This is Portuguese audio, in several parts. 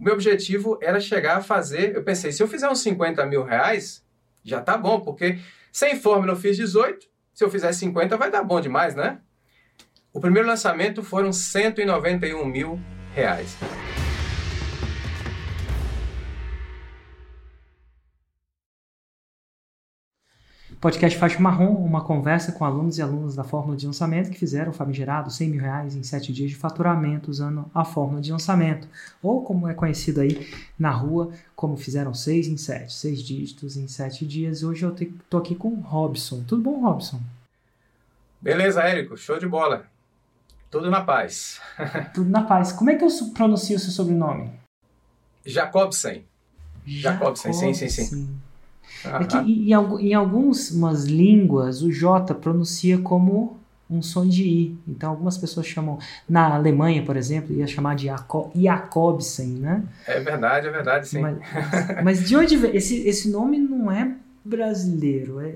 o meu objetivo era chegar a fazer. Eu pensei, se eu fizer uns 50 mil reais, já tá bom, porque sem fórmula eu fiz 18, se eu fizer 50 vai dar bom demais, né? O primeiro lançamento foram 191 mil reais. Podcast Faixa Marrom, uma conversa com alunos e alunas da fórmula de lançamento que fizeram o famigerado 100 mil reais em 7 dias de faturamento usando a fórmula de lançamento, ou como é conhecido aí na rua, como fizeram 6 em 7, 6 dígitos em 7 dias. Hoje eu tô aqui com o Robson. Tudo bom, Robson? Beleza, Érico, show de bola. Tudo na paz. Tudo na paz. Como é que eu pronuncio o seu sobrenome? Jacobsen. Jacobsen, sim, sim, sim. É que em, em algumas línguas o J pronuncia como um som de I. Então algumas pessoas chamam, na Alemanha, por exemplo, ia chamar de Jacobsen, né? É verdade, é verdade, sim. Mas, mas de onde vem? Esse, esse nome não é brasileiro. É,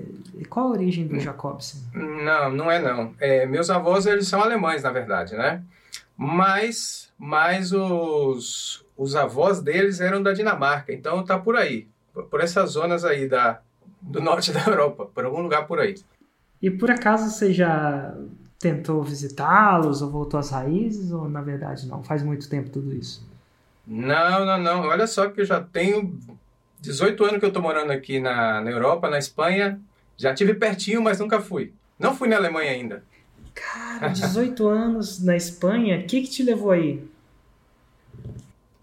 qual a origem do Jacobsen? Não, não é não. É, meus avós, eles são alemães, na verdade, né? Mas, mas os, os avós deles eram da Dinamarca, então tá por aí por essas zonas aí da, do norte da Europa, por algum lugar por aí. E por acaso você já tentou visitá-los ou voltou às raízes ou na verdade não? Faz muito tempo tudo isso? Não, não, não. Olha só que eu já tenho 18 anos que eu estou morando aqui na, na Europa, na Espanha. Já tive pertinho, mas nunca fui. Não fui na Alemanha ainda. Cara, 18 anos na Espanha, o que, que te levou aí?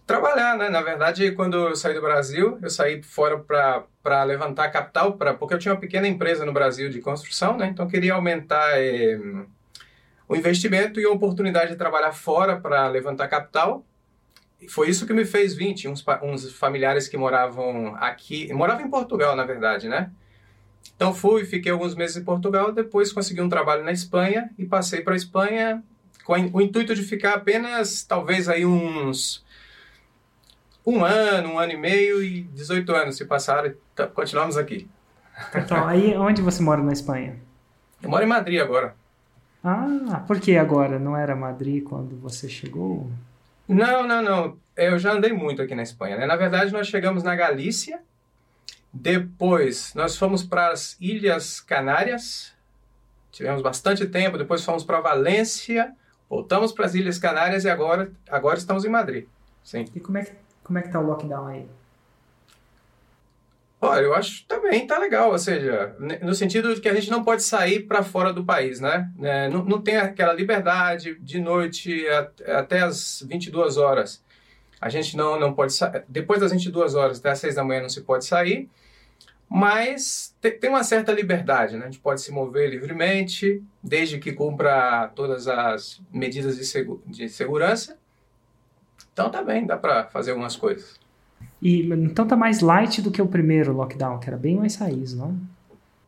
Trabalhar, né? Na verdade, quando eu saí do Brasil, eu saí fora para levantar capital, pra, porque eu tinha uma pequena empresa no Brasil de construção, né? Então, queria aumentar eh, o investimento e a oportunidade de trabalhar fora para levantar capital. E foi isso que me fez vir. Tinha uns, uns familiares que moravam aqui, moravam em Portugal, na verdade, né? Então, fui, fiquei alguns meses em Portugal, depois consegui um trabalho na Espanha e passei para a Espanha com o intuito de ficar apenas, talvez, aí uns um ano, um ano e meio e 18 anos se passaram e tá, continuamos aqui. Então, aí onde você mora na Espanha? Eu moro em Madrid agora. Ah, por que agora? Não era Madrid quando você chegou? Não, não, não. Eu já andei muito aqui na Espanha. Né? Na verdade, nós chegamos na Galícia, depois nós fomos para as Ilhas Canárias, tivemos bastante tempo, depois fomos para Valência, voltamos para as Ilhas Canárias e agora, agora estamos em Madrid. Sim. E como é que como é que tá o lockdown aí? Olha, eu acho também tá legal, ou seja, no sentido de que a gente não pode sair para fora do país, né? É, não, não tem aquela liberdade de noite até as 22 horas. A gente não, não pode sair, depois das 22 horas até as 6 da manhã não se pode sair, mas tem uma certa liberdade, né? A gente pode se mover livremente, desde que cumpra todas as medidas de, de segurança. Então tá bem, dá para fazer algumas coisas. E, então tá mais light do que o primeiro lockdown, que era bem mais raiz, não?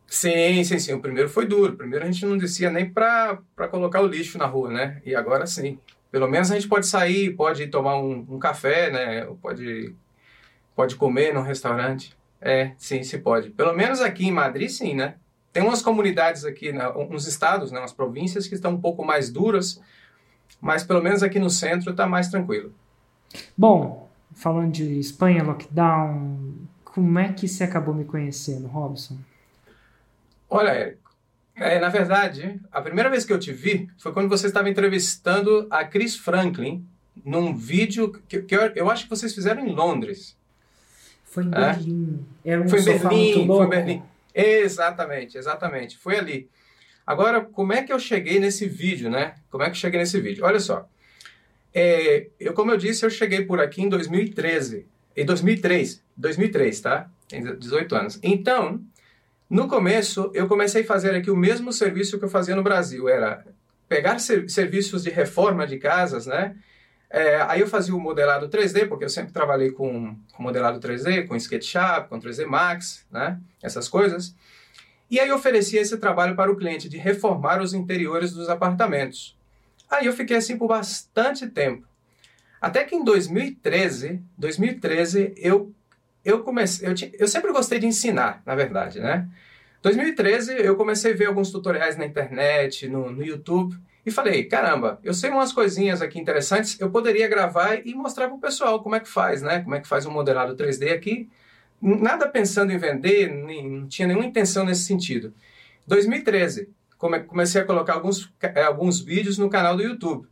Sim, sim, sim. O primeiro foi duro. O primeiro a gente não descia nem para colocar o lixo na rua, né? E agora sim. Pelo menos a gente pode sair, pode tomar um, um café, né? Pode, pode comer num restaurante. É, sim, se pode. Pelo menos aqui em Madrid, sim, né? Tem umas comunidades aqui, né? uns estados, né? umas províncias que estão um pouco mais duras, mas pelo menos aqui no centro está mais tranquilo. Bom, falando de Espanha, lockdown, como é que você acabou me conhecendo, Robson? Olha, é, na verdade, a primeira vez que eu te vi foi quando você estava entrevistando a Chris Franklin num vídeo que, que eu, eu, acho que vocês fizeram em Londres. Foi em é? Berlim. Era um foi em Berlim, foi em Berlim. Exatamente, exatamente. Foi ali. Agora, como é que eu cheguei nesse vídeo, né? Como é que eu cheguei nesse vídeo? Olha só. É, eu, como eu disse, eu cheguei por aqui em 2013. Em 2003. 2003, tá? Tem 18 anos. Então, no começo, eu comecei a fazer aqui o mesmo serviço que eu fazia no Brasil. Era pegar ser, serviços de reforma de casas, né? É, aí eu fazia o modelado 3D, porque eu sempre trabalhei com, com modelado 3D, com SketchUp, com 3D Max, né? Essas coisas. E aí oferecia esse trabalho para o cliente de reformar os interiores dos apartamentos. Aí eu fiquei assim por bastante tempo. Até que em 2013, 2013 eu eu comecei, eu, eu sempre gostei de ensinar, na verdade, né? 2013 eu comecei a ver alguns tutoriais na internet, no, no YouTube, e falei, caramba, eu sei umas coisinhas aqui interessantes, eu poderia gravar e mostrar para o pessoal como é que faz, né? Como é que faz um modelado 3D aqui. Nada pensando em vender, nem, não tinha nenhuma intenção nesse sentido. 2013, comecei a colocar alguns, é, alguns vídeos no canal do YouTube.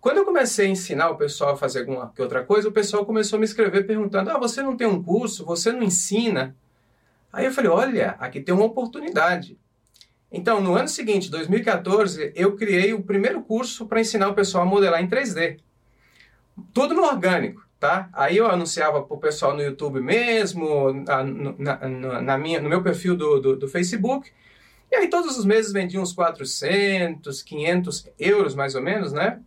Quando eu comecei a ensinar o pessoal a fazer alguma outra coisa, o pessoal começou a me escrever perguntando: Ah, você não tem um curso? Você não ensina? Aí eu falei: Olha, aqui tem uma oportunidade. Então, no ano seguinte, 2014, eu criei o primeiro curso para ensinar o pessoal a modelar em 3D. Tudo no orgânico, tá? Aí eu anunciava para o pessoal no YouTube mesmo, na, na, na, minha, no meu perfil do, do, do, Facebook. E aí todos os meses vendia uns 400, 500 euros mais ou menos, né?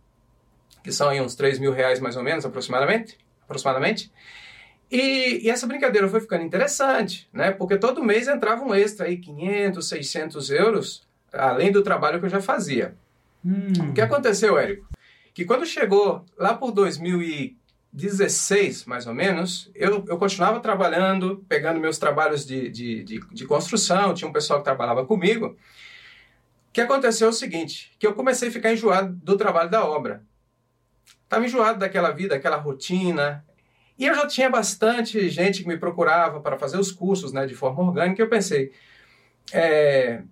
Que são aí uns 3 mil reais mais ou menos, aproximadamente. aproximadamente. E, e, essa brincadeira foi ficando interessante, né? Porque todo mês entrava um extra aí, 500, 600 euros, além do trabalho que eu já fazia. Hum. O que aconteceu, Érico? Que quando chegou lá por 2016, mais ou menos, eu, eu continuava trabalhando, pegando meus trabalhos de, de, de, de construção, tinha um pessoal que trabalhava comigo. O que aconteceu é o seguinte, que eu comecei a ficar enjoado do trabalho da obra. Estava enjoado daquela vida, aquela rotina, e eu já tinha bastante gente que me procurava para fazer os cursos né, de forma orgânica. Eu pensei, é,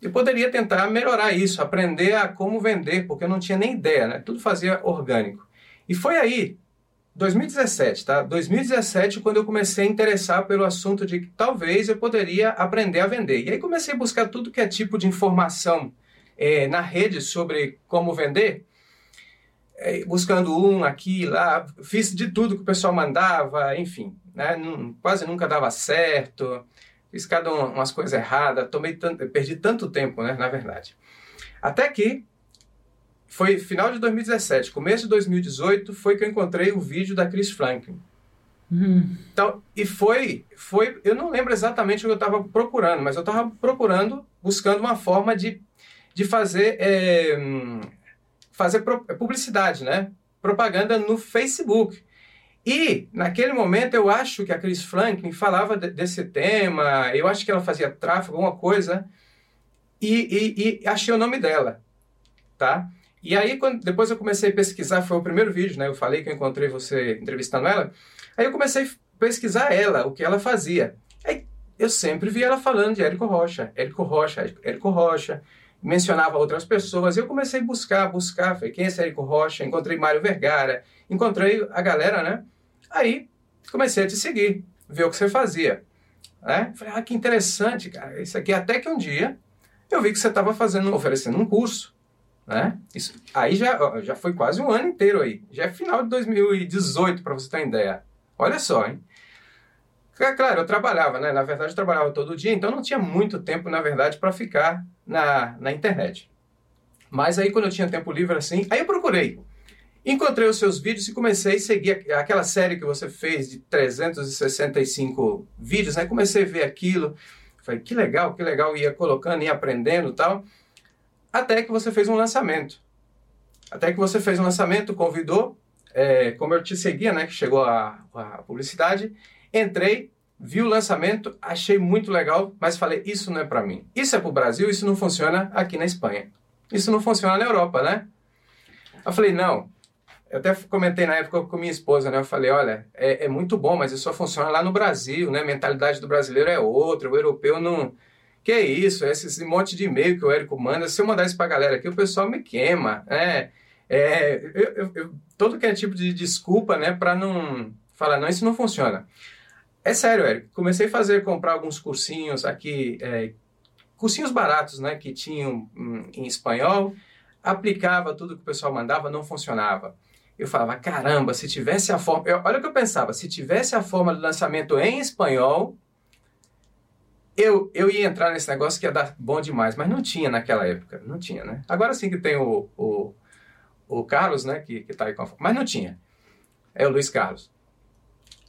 eu poderia tentar melhorar isso, aprender a como vender, porque eu não tinha nem ideia, né? Tudo fazia orgânico. E foi aí, 2017, tá? 2017, quando eu comecei a interessar pelo assunto de que talvez eu poderia aprender a vender. E aí comecei a buscar tudo que é tipo de informação é, na rede sobre como vender é, buscando um aqui lá, fiz de tudo que o pessoal mandava, enfim, né? quase nunca dava certo, fiz cada um, umas coisas erradas, tomei tanto, perdi tanto tempo, né, na verdade. Até que foi final de 2017, começo de 2018, foi que eu encontrei o vídeo da Chris Franklin. Uhum. Então, e foi, foi, eu não lembro exatamente o que eu estava procurando, mas eu estava procurando, buscando uma forma de, de fazer é, fazer publicidade, né? Propaganda no Facebook. E, naquele momento, eu acho que a Chris Franklin falava de, desse tema, eu acho que ela fazia tráfego, alguma coisa, e, e, e, achei o nome dela, tá? E aí, quando, depois eu comecei a pesquisar, foi o primeiro vídeo, né? Eu falei que eu encontrei você entrevistando ela. Aí eu comecei a pesquisar ela, o que ela fazia. Aí eu sempre vi ela falando de Érico Rocha, Érico Rocha, Érico Rocha mencionava outras pessoas, e eu comecei a buscar, buscar, falei, quem é esse Érico Rocha? Encontrei Mário Vergara, encontrei a galera, né? Aí comecei a te seguir, ver o que você fazia. Né? Falei, ah, que interessante, cara, isso aqui. Até que um dia eu vi que você estava fazendo, oferecendo um curso, né? Isso, aí já, já foi quase um ano inteiro aí. Já é final de 2018, para você ter ideia. Olha só, hein? Claro, eu trabalhava, né? Na verdade, eu trabalhava todo dia, então não tinha muito tempo, na verdade, para ficar na, na internet. Mas aí, quando eu tinha tempo livre assim, aí eu procurei. Encontrei os seus vídeos e comecei a seguir aquela série que você fez de 365 vídeos, né? Comecei a ver aquilo. Falei, que legal, que legal, ia colocando, ia aprendendo e tal. Até que você fez um lançamento. Até que você fez um lançamento, convidou, é, como eu te seguia, né? Que chegou a, a publicidade Entrei, vi o lançamento, achei muito legal, mas falei, isso não é para mim. Isso é para o Brasil, isso não funciona aqui na Espanha. Isso não funciona na Europa, né? Eu falei, não. Eu até comentei na época com minha esposa, né? Eu falei, olha, é, é muito bom, mas isso só funciona lá no Brasil, né? A mentalidade do brasileiro é outra, o europeu não... Que é isso, esse, monte de e-mail que o Érico manda, se eu mandar isso pra galera aqui, o pessoal me queima, né? É, eu, eu, eu, todo que é tipo de desculpa, né, para não falar, não, isso não funciona. É sério, Eric. Comecei a fazer, comprar alguns cursinhos aqui, é, cursinhos baratos, né, que tinham hum, em espanhol. Aplicava tudo que o pessoal mandava, não funcionava. Eu falava, caramba, se tivesse a forma. Olha o que eu pensava, se tivesse a forma de lançamento em espanhol, eu, eu ia entrar nesse negócio que ia dar bom demais, mas não tinha naquela época, não tinha, né? Agora sim que tem o, o, o Carlos, né, que, que tá aí com a... Mas não tinha. É o Luiz Carlos.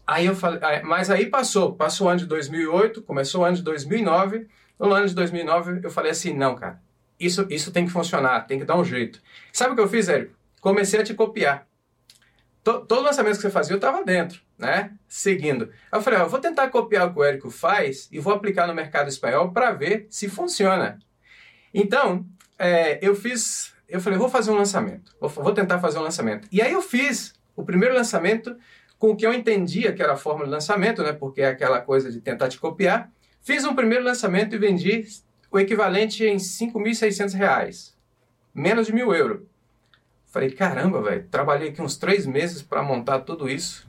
Aí eu falei, mas aí passou, passou o ano de 2008, começou o ano de 2009. No ano de 2009 eu falei assim, não, cara, isso, isso tem que funcionar, tem que dar um jeito. Sabe o que eu fiz, Érico? Comecei a te copiar. Todo lançamento que você fazia eu estava dentro, né? Seguindo. Aí eu falei, eu vou tentar copiar o que o Érico faz e vou aplicar no mercado espanhol para ver se funciona. Então, é, eu fiz eu falei, vou fazer um lançamento, vou, vou tentar fazer um lançamento. E aí eu fiz o primeiro lançamento com o que eu entendia que era a fórmula de lançamento, né? Porque é aquela coisa de tentar te copiar. Fiz um primeiro lançamento e vendi o equivalente em R$ 5.600, menos de mil euros. Falei, caramba, velho, trabalhei aqui uns três meses para montar tudo isso,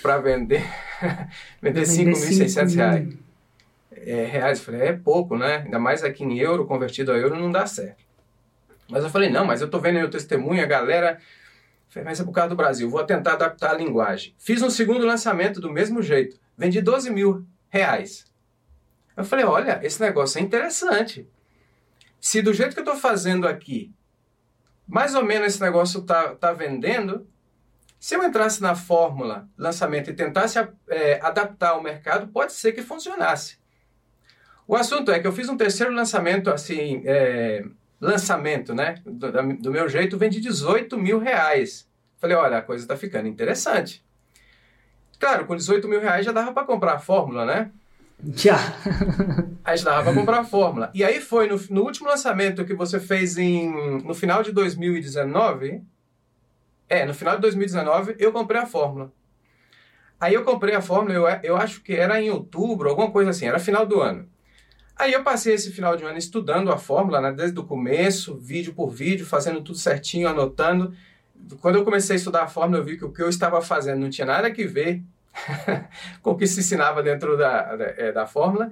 para vender, vender 5.600 reais. É, reais. Falei, é pouco, né? Ainda mais aqui em euro, convertido a euro, não dá certo. Mas eu falei, não, mas eu tô vendo aí o testemunho, a galera Falei, mas é por causa do Brasil, vou tentar adaptar a linguagem. Fiz um segundo lançamento do mesmo jeito, vendi 12 mil reais. Eu falei, olha, esse negócio é interessante. Se do jeito que eu estou fazendo aqui, mais ou menos esse negócio está tá vendendo, se eu entrasse na fórmula lançamento e tentasse é, adaptar ao mercado, pode ser que funcionasse. O assunto é que eu fiz um terceiro lançamento assim, é, lançamento, né? Do, do, meu jeito, vendi 18 mil reais. Falei, olha, a coisa está ficando interessante. Claro, com 18 mil reais já dava para comprar a fórmula, né? Já. já dava para comprar a fórmula. E aí foi no, no, último lançamento que você fez em, no final de 2019. É, no final de 2019 eu comprei a fórmula. Aí eu comprei a fórmula, eu, eu acho que era em outubro, alguma coisa assim, era final do ano. Aí eu passei esse final de ano estudando a fórmula, né, desde o começo, vídeo por vídeo, fazendo tudo certinho, anotando. Quando eu comecei a estudar a fórmula, eu vi que o que eu estava fazendo não tinha nada a ver com o que se ensinava dentro da, da, é, da fórmula.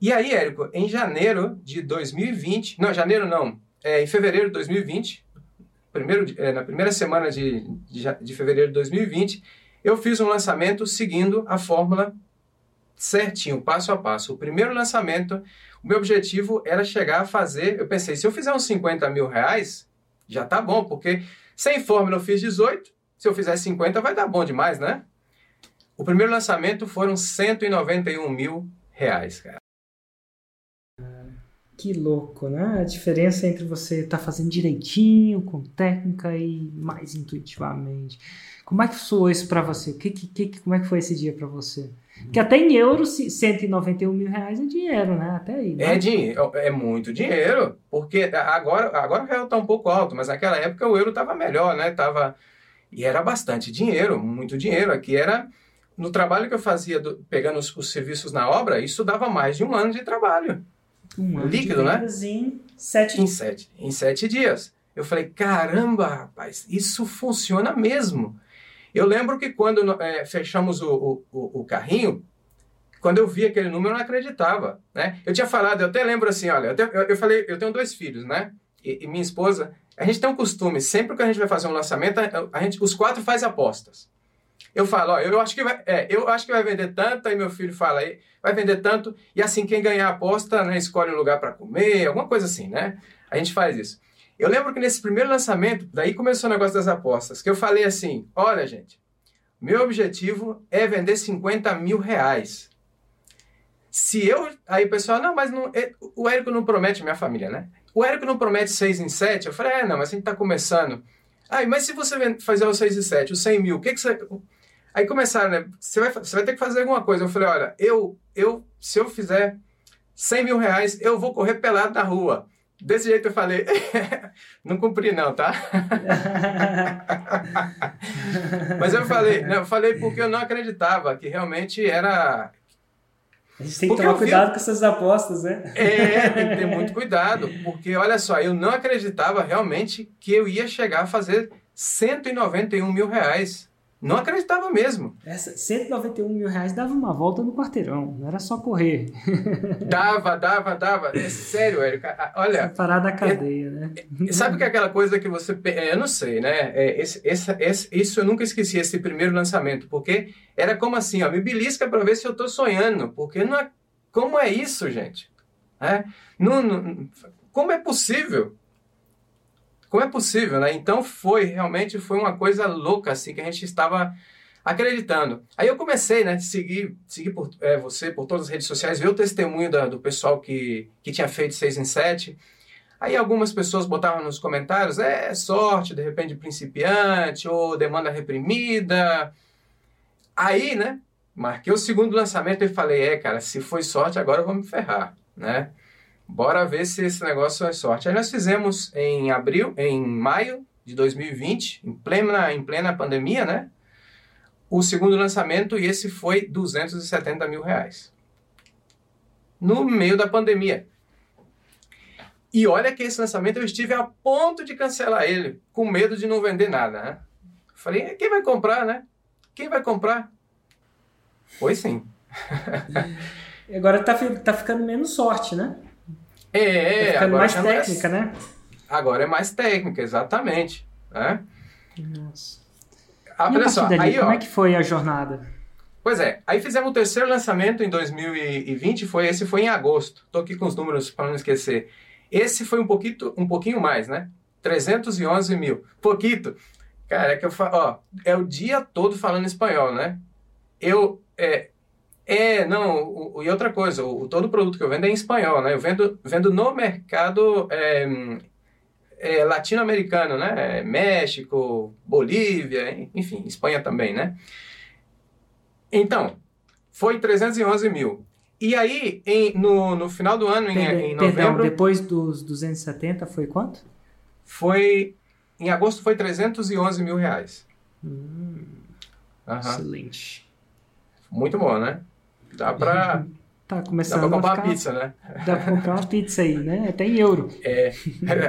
E aí, Érico, em janeiro de 2020, não, janeiro não, é, em fevereiro de 2020, primeiro, é, na primeira semana de, de, de fevereiro de 2020, eu fiz um lançamento seguindo a fórmula certinho, passo a passo. O primeiro lançamento, o meu objetivo era chegar a fazer. Eu pensei, se eu fizer uns 50 mil reais, já tá bom, porque sem fórmula eu fiz 18, se eu fizer 50 vai dar bom demais, né? O primeiro lançamento foram 191 mil reais, cara. Que louco, né? A diferença entre você estar tá fazendo direitinho, com técnica e mais intuitivamente. Como é que soou isso para você? Que, que, que, como é que foi esse dia para você? Que até em euros, 191 mil reais é dinheiro, né? Até aí. Né? É, dinheiro, é muito dinheiro, porque agora, agora o real está um pouco alto, mas naquela época o euro estava melhor, né? Tava, e era bastante dinheiro, muito dinheiro. Aqui era, no trabalho que eu fazia, do, pegando os, os, serviços na obra, isso dava mais de um ano de trabalho. Um ano Líquido, né? Em sete... Em, sete, em sete dias. Eu falei, caramba, rapaz, isso funciona mesmo. Eu lembro que quando é, fechamos o, o, o, carrinho, quando eu vi aquele número, eu não acreditava, né? Eu tinha falado, eu até lembro assim, olha, eu, eu, eu falei, eu tenho dois filhos, né? E, e, minha esposa, a gente tem um costume, sempre que a gente vai fazer um lançamento, a, a gente, os quatro faz apostas. Eu falo, ó, eu acho que vai, é, eu acho que vai vender tanto, aí meu filho fala aí, vai vender tanto, e assim quem ganhar a aposta, né, escolhe um lugar para comer, alguma coisa assim, né? A gente faz isso. Eu lembro que nesse primeiro lançamento, daí começou o negócio das apostas, que eu falei assim: olha, gente, meu objetivo é vender 50 mil reais. Se eu. Aí o pessoal, não, mas não, é, o Érico não promete, minha família, né? O Érico não promete 6 em 7? Eu falei, é, não, mas a gente tá começando. Aí, mas se você fazer o 6 em 7, o 100 mil, o que, que você. Aí começaram, né? Você vai, você vai ter que fazer alguma coisa. Eu falei, olha, eu, eu, se eu fizer 100 mil reais, eu vou correr pelado na rua. Desse jeito eu falei, não cumpri não, tá? Mas eu falei, eu falei porque eu não acreditava que realmente era... A gente tem que tomar cuidado vi... com essas apostas, né? É, tem que ter muito cuidado, porque olha só, eu não acreditava realmente que eu ia chegar a fazer 191 mil reais. Não acreditava mesmo. Essa 191 mil reais dava uma volta no quarteirão, não era só correr. Dava, dava, dava. É sério, Érico. Olha. Parar da cadeia, é, né? É, sabe que é aquela coisa que você. É, eu não sei, né? É, esse, esse, esse, isso eu nunca esqueci, esse primeiro lançamento, porque era como assim, ó, me belisca para ver se eu tô sonhando, porque não é. Como é isso, gente? É? Não, não, como é possível? Como é possível, né? Então foi, realmente foi uma coisa louca, assim, que a gente estava acreditando. Aí eu comecei, né, seguir, seguir por, é, você por todas as redes sociais, ver o testemunho da, do pessoal que, que tinha feito 6 em 7. Aí algumas pessoas botavam nos comentários, é sorte, de repente principiante, ou demanda reprimida. Aí, né, marquei o segundo lançamento e falei, é, cara, se foi sorte, agora eu vou me ferrar, né? Bora ver se esse negócio é sorte. Aí nós fizemos em abril, em maio de 2020, em plena, em plena pandemia, né? O segundo lançamento e esse foi 270 mil reais. No meio da pandemia. E olha que esse lançamento eu estive a ponto de cancelar ele, com medo de não vender nada, né? Falei, quem vai comprar, né? Quem vai comprar? Foi sim. agora tá, tá ficando menos sorte, né? É, tá ficando mais é técnica, né? Agora é mais técnica, exatamente. Né? Nossa. Ah, olha só, dali, aí, como ó, é que foi a jornada? Pois é, aí fizemos o terceiro lançamento em 2020, foi, esse foi em agosto. Tô aqui com os números para não esquecer. Esse foi um pouquinho, um pouquinho mais, né? 311 mil. Pouquito. Cara, é que eu falo, ó, é o dia todo falando espanhol, né? Eu, é, não, o, e outra coisa, o, todo produto que eu vendo é em espanhol, né? Eu vendo, vendo no mercado é, é, latino-americano, né? México, Bolívia, enfim, Espanha também, né? Então, foi 311 mil. E aí, em, no, no final do ano, em, em novembro... Perdão, depois dos 270 foi quanto? Foi em agosto foi 311 mil reais. Hum, uhum. Excelente. Muito bom, né? Dá pra. Tá começando dá pra comprar ficar... uma pizza, né? Dá pra comprar uma pizza aí, né? Até em euro. É,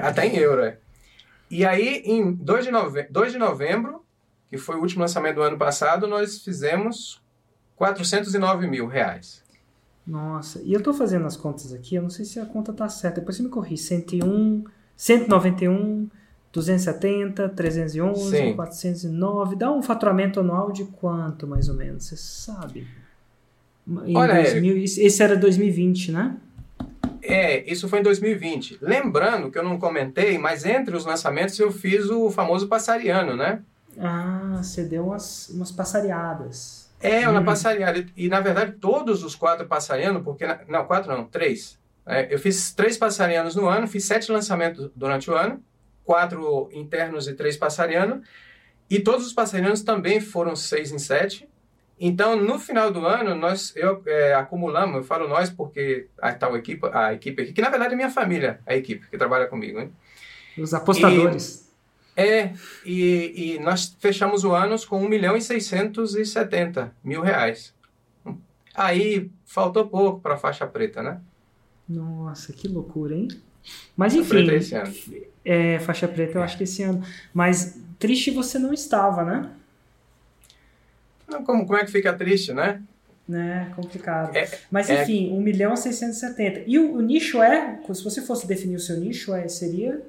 até em euro, é. E aí, em 2 de, nove... 2 de novembro, que foi o último lançamento do ano passado, nós fizemos 409 mil reais. Nossa, e eu tô fazendo as contas aqui, eu não sei se a conta tá certa, depois você me corri, 101, 191, 270, 311, Sim. 409. Dá um faturamento anual de quanto, mais ou menos? Você sabe? Olha, 2000, esse era 2020, né? É, isso foi em 2020. Lembrando que eu não comentei, mas entre os lançamentos eu fiz o famoso passariano, né? Ah, você deu umas, umas passareadas. É, uma hum. passareada. E, na verdade, todos os quatro passarianos, porque... Não, quatro não, três. É, eu fiz três passarianos no ano, fiz sete lançamentos durante o ano quatro internos e três passarianos. E todos os passarianos também foram seis em sete. Então, no final do ano, nós eu, é, acumulamos, eu falo nós porque a tal equipe, a equipe aqui, que na verdade é minha família, a equipe que trabalha comigo. Hein? Os apostadores. E, é, e, e nós fechamos o ano com 1 milhão e 670 mil reais. Aí faltou pouco para a faixa preta, né? Nossa, que loucura, hein? Mas enfim, é, faixa preta eu é. acho que esse ano. Mas triste você não estava, né? Como, como é que fica triste, né? Né, complicado. É, Mas é enfim, é... 1 milhão 670. E o, o, nicho é, se você fosse definir o seu nicho, é, seria?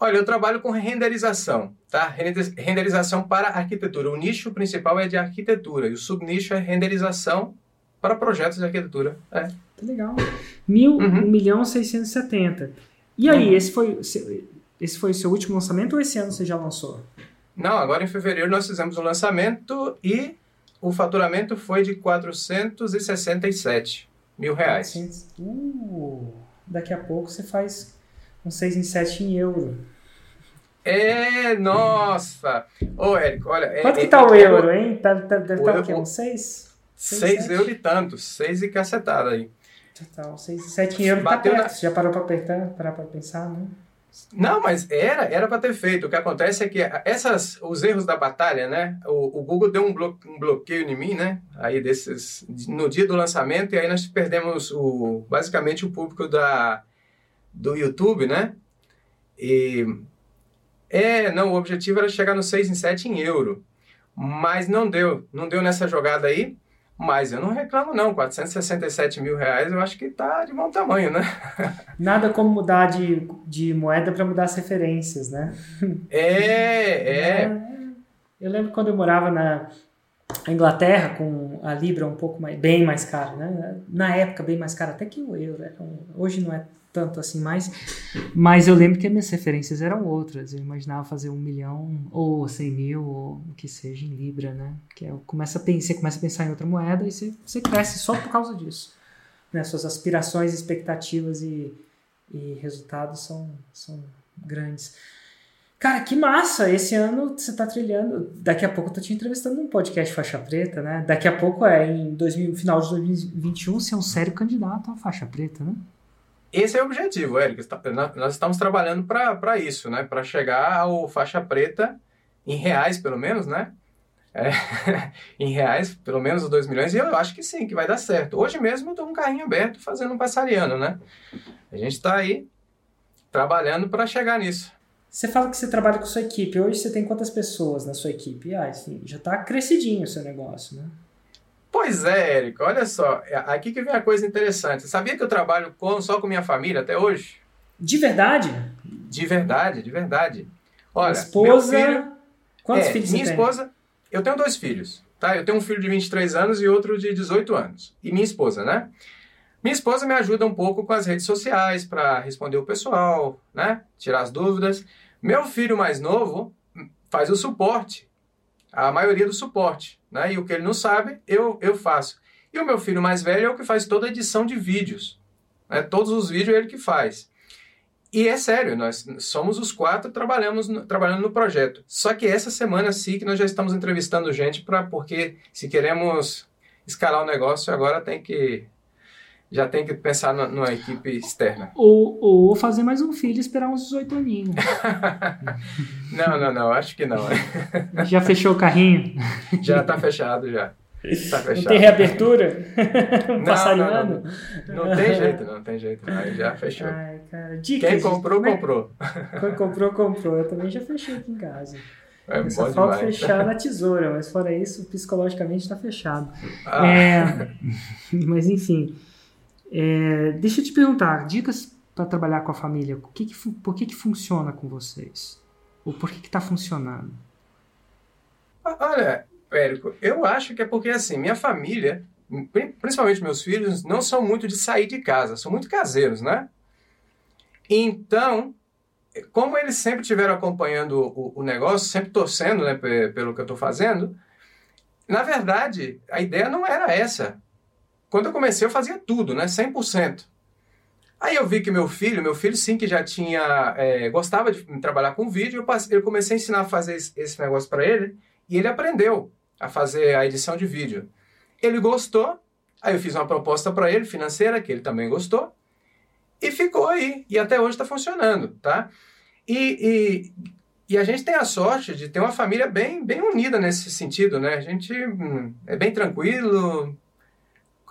Olha, eu trabalho com renderização, tá? Renderização para arquitetura. O nicho principal é de arquitetura e o subnicho é renderização para projetos de arquitetura. É. Que legal. Mil, uhum. 1 milhão 670. E aí, uhum. esse, foi, esse foi o seu último lançamento ou esse ano você já lançou? Não, agora em fevereiro nós fizemos o um lançamento e o faturamento foi de 467 mil reais. Uh, daqui a pouco você faz um 6 em 7 em euro. É, nossa! Ô, Érico, olha... Quanto é, que tá o euro, hein? Tá, tá, deve estar tá o quê? Um 6? 6 euros e tantos. 6 e cacetada aí. Total, 6, 7 euros tá Bateu tá perto. Na... Já parou para apertar, parar para pensar, né? Não, mas era, era para ter feito. O que acontece é que essas, os erros da batalha, né? O, o Google deu um, blo, um, bloqueio em mim, né? Aí desses, no dia do lançamento e aí nós perdemos o, basicamente o público da, do YouTube, né? E é, não, o objetivo era chegar no 6 em 7 em euro, mas não deu, não deu nessa jogada aí. Mas eu não reclamo não, 467 mil reais eu acho que tá de bom tamanho, né? Nada como mudar de, de moeda para mudar as referências, né? É, é, é. Eu lembro quando eu morava na Inglaterra com a libra um pouco mais, bem mais cara, né? Na época bem mais cara até que o euro. Hoje não é tanto assim mais. Mas eu lembro que as minhas referências eram outras. Eu imaginava fazer um milhão ou cem mil ou o que seja em Libra, né? Que é, começa a, você começa a pensar em outra moeda e você, você cresce só por causa disso. Né? Suas aspirações, expectativas e, e resultados são, são grandes. Cara, que massa! Esse ano você está trilhando. Daqui a pouco eu tô te entrevistando num podcast faixa preta, né? Daqui a pouco é em 2000, final de 2021 você é um sério candidato a faixa preta, né? Esse é o objetivo, Érico. Nós estamos trabalhando para isso, né? Para chegar ao faixa preta em reais, pelo menos, né? É, em reais, pelo menos os 2 milhões, e eu acho que sim, que vai dar certo. Hoje mesmo eu estou um carrinho aberto fazendo um passariano, né? A gente está aí trabalhando para chegar nisso. Você fala que você trabalha com sua equipe. Hoje você tem quantas pessoas na sua equipe? Ah, assim, já está crescidinho o seu negócio, né? Pois é, Érico, olha só, é, aqui que vem a coisa interessante. Você sabia que eu trabalho com, só com minha família até hoje? De verdade? De verdade, de verdade. Olha, esposa... Filho, Quantos é, filhos minha esposa, tem? eu tenho dois filhos, tá? Eu tenho um filho de 23 anos e outro de 18 anos. E minha esposa, né? Minha esposa me ajuda um pouco com as redes sociais para responder o pessoal, né? Tirar as dúvidas. Meu filho mais novo faz o suporte, a maioria do suporte, né? E o que ele não sabe, eu, eu faço. E o meu filho mais velho é o que faz toda a edição de vídeos. Né? Todos os vídeos é ele que faz. E é sério, nós somos os quatro trabalhamos no, trabalhando no projeto. Só que essa semana sim que nós já estamos entrevistando gente para porque se queremos escalar o negócio agora tem que já tem que pensar na, numa equipe externa. Ou, ou fazer mais um filho e esperar uns 18 aninhos. não, não, não, acho que não. já fechou o carrinho? Já está fechado, já. Tá fechado. Não tem reabertura? Um não, não, não, não, tem jeito, não tem jeito. Aí já fechou. Ai, cara. Dicas, Quem comprou, é... comprou. Quem comprou, comprou. Eu também já fechei aqui em casa. É Só falta fechar na tesoura, mas fora isso, psicologicamente está fechado. Ah. É, mas enfim. É, deixa eu te perguntar, dicas para trabalhar com a família. O que que, por que, que funciona com vocês? Ou por que está funcionando? Olha, Érico, eu acho que é porque assim, minha família, principalmente meus filhos, não são muito de sair de casa, são muito caseiros, né? Então, como eles sempre estiveram acompanhando o, o, negócio, sempre torcendo né, pelo que eu estou fazendo, na verdade, a ideia não era essa. Quando eu comecei, eu fazia tudo, né? 100%. Aí eu vi que meu filho, meu filho sim que já tinha, é, gostava de trabalhar com vídeo, eu, passei, eu comecei a ensinar a fazer esse, negócio para ele e ele aprendeu a fazer a edição de vídeo. Ele gostou, aí eu fiz uma proposta para ele financeira que ele também gostou e ficou aí e até hoje está funcionando, tá? E, e, e, a gente tem a sorte de ter uma família bem, bem unida nesse sentido, né? A gente hum, é bem tranquilo,